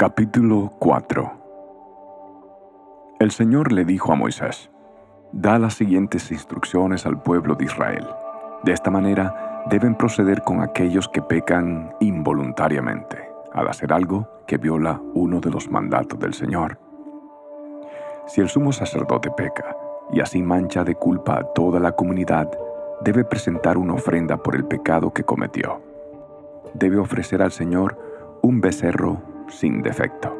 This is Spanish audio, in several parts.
Capítulo 4 El Señor le dijo a Moisés, Da las siguientes instrucciones al pueblo de Israel. De esta manera deben proceder con aquellos que pecan involuntariamente, al hacer algo que viola uno de los mandatos del Señor. Si el sumo sacerdote peca y así mancha de culpa a toda la comunidad, debe presentar una ofrenda por el pecado que cometió. Debe ofrecer al Señor un becerro sin defecto.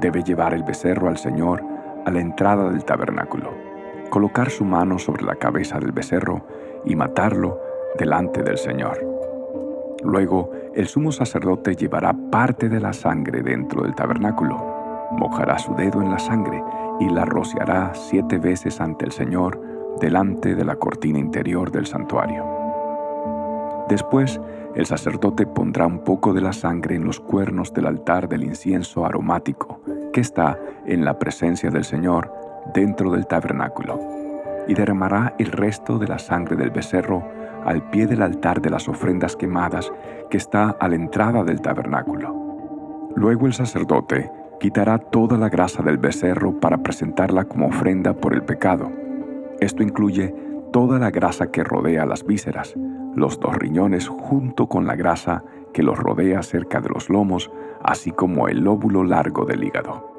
Debe llevar el becerro al Señor a la entrada del tabernáculo, colocar su mano sobre la cabeza del becerro y matarlo delante del Señor. Luego, el sumo sacerdote llevará parte de la sangre dentro del tabernáculo, mojará su dedo en la sangre y la rociará siete veces ante el Señor delante de la cortina interior del santuario. Después, el sacerdote pondrá un poco de la sangre en los cuernos del altar del incienso aromático que está en la presencia del Señor dentro del tabernáculo, y derramará el resto de la sangre del becerro al pie del altar de las ofrendas quemadas que está a la entrada del tabernáculo. Luego el sacerdote quitará toda la grasa del becerro para presentarla como ofrenda por el pecado. Esto incluye toda la grasa que rodea las vísceras, los dos riñones junto con la grasa que los rodea cerca de los lomos, así como el lóbulo largo del hígado.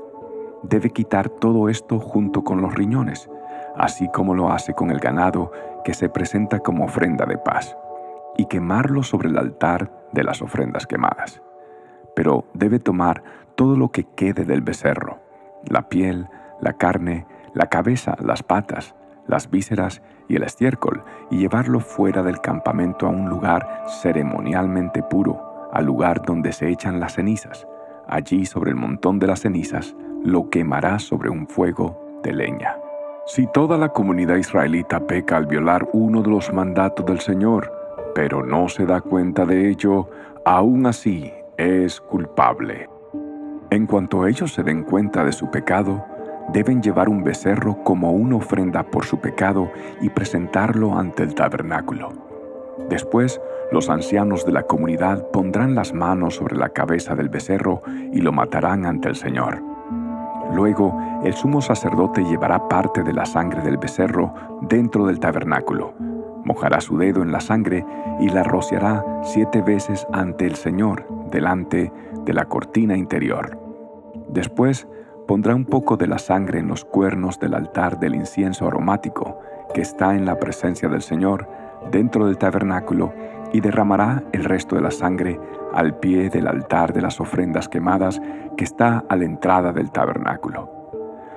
Debe quitar todo esto junto con los riñones, así como lo hace con el ganado que se presenta como ofrenda de paz, y quemarlo sobre el altar de las ofrendas quemadas. Pero debe tomar todo lo que quede del becerro, la piel, la carne, la cabeza, las patas, las vísceras y el estiércol, y llevarlo fuera del campamento a un lugar ceremonialmente puro, al lugar donde se echan las cenizas. Allí sobre el montón de las cenizas lo quemará sobre un fuego de leña. Si toda la comunidad israelita peca al violar uno de los mandatos del Señor, pero no se da cuenta de ello, aún así es culpable. En cuanto ellos se den cuenta de su pecado, deben llevar un becerro como una ofrenda por su pecado y presentarlo ante el tabernáculo. Después, los ancianos de la comunidad pondrán las manos sobre la cabeza del becerro y lo matarán ante el Señor. Luego, el sumo sacerdote llevará parte de la sangre del becerro dentro del tabernáculo, mojará su dedo en la sangre y la rociará siete veces ante el Señor, delante de la cortina interior. Después, pondrá un poco de la sangre en los cuernos del altar del incienso aromático que está en la presencia del Señor dentro del tabernáculo y derramará el resto de la sangre al pie del altar de las ofrendas quemadas que está a la entrada del tabernáculo.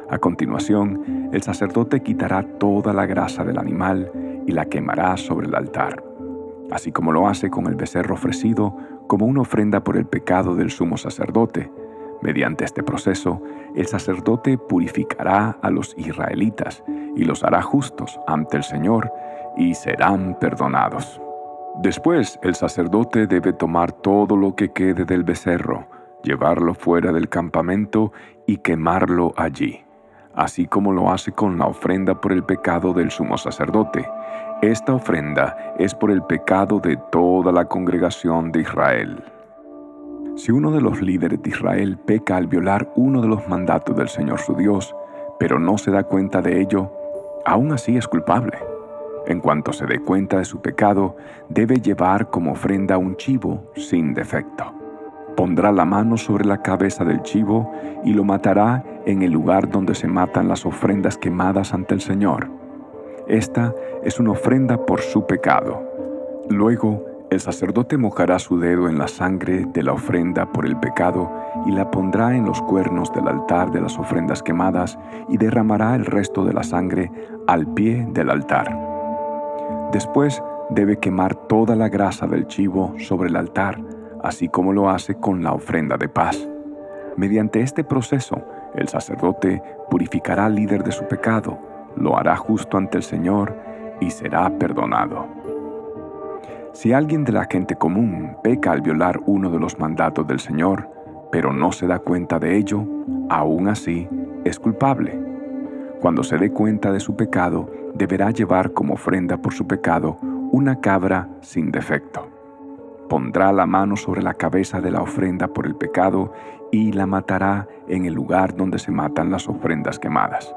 A continuación, el sacerdote quitará toda la grasa del animal y la quemará sobre el altar, así como lo hace con el becerro ofrecido como una ofrenda por el pecado del sumo sacerdote, Mediante este proceso, el sacerdote purificará a los israelitas y los hará justos ante el Señor y serán perdonados. Después, el sacerdote debe tomar todo lo que quede del becerro, llevarlo fuera del campamento y quemarlo allí, así como lo hace con la ofrenda por el pecado del sumo sacerdote. Esta ofrenda es por el pecado de toda la congregación de Israel. Si uno de los líderes de Israel peca al violar uno de los mandatos del Señor su Dios, pero no se da cuenta de ello, aún así es culpable. En cuanto se dé cuenta de su pecado, debe llevar como ofrenda un chivo sin defecto. Pondrá la mano sobre la cabeza del chivo y lo matará en el lugar donde se matan las ofrendas quemadas ante el Señor. Esta es una ofrenda por su pecado. Luego, el sacerdote mojará su dedo en la sangre de la ofrenda por el pecado y la pondrá en los cuernos del altar de las ofrendas quemadas y derramará el resto de la sangre al pie del altar. Después debe quemar toda la grasa del chivo sobre el altar, así como lo hace con la ofrenda de paz. Mediante este proceso, el sacerdote purificará al líder de su pecado, lo hará justo ante el Señor y será perdonado. Si alguien de la gente común peca al violar uno de los mandatos del Señor, pero no se da cuenta de ello, aún así es culpable. Cuando se dé cuenta de su pecado, deberá llevar como ofrenda por su pecado una cabra sin defecto. pondrá la mano sobre la cabeza de la ofrenda por el pecado y la matará en el lugar donde se matan las ofrendas quemadas.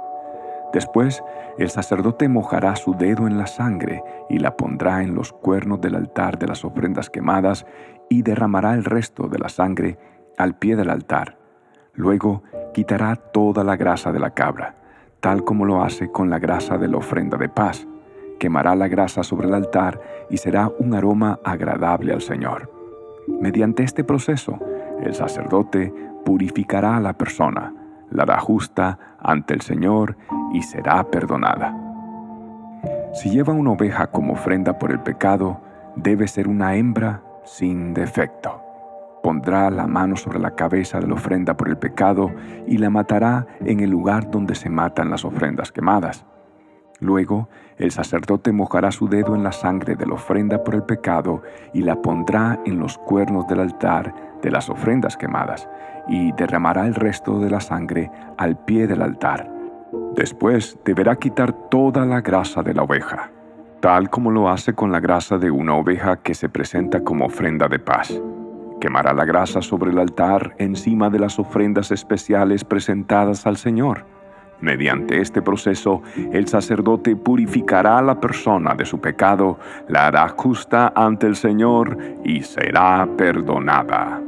Después, el sacerdote mojará su dedo en la sangre y la pondrá en los cuernos del altar de las ofrendas quemadas y derramará el resto de la sangre al pie del altar. Luego quitará toda la grasa de la cabra, tal como lo hace con la grasa de la ofrenda de paz. Quemará la grasa sobre el altar y será un aroma agradable al Señor. Mediante este proceso, el sacerdote purificará a la persona, la hará justa ante el Señor y será perdonada. Si lleva una oveja como ofrenda por el pecado, debe ser una hembra sin defecto. Pondrá la mano sobre la cabeza de la ofrenda por el pecado y la matará en el lugar donde se matan las ofrendas quemadas. Luego, el sacerdote mojará su dedo en la sangre de la ofrenda por el pecado y la pondrá en los cuernos del altar de las ofrendas quemadas, y derramará el resto de la sangre al pie del altar. Después deberá quitar toda la grasa de la oveja, tal como lo hace con la grasa de una oveja que se presenta como ofrenda de paz. Quemará la grasa sobre el altar encima de las ofrendas especiales presentadas al Señor. Mediante este proceso, el sacerdote purificará a la persona de su pecado, la hará justa ante el Señor y será perdonada.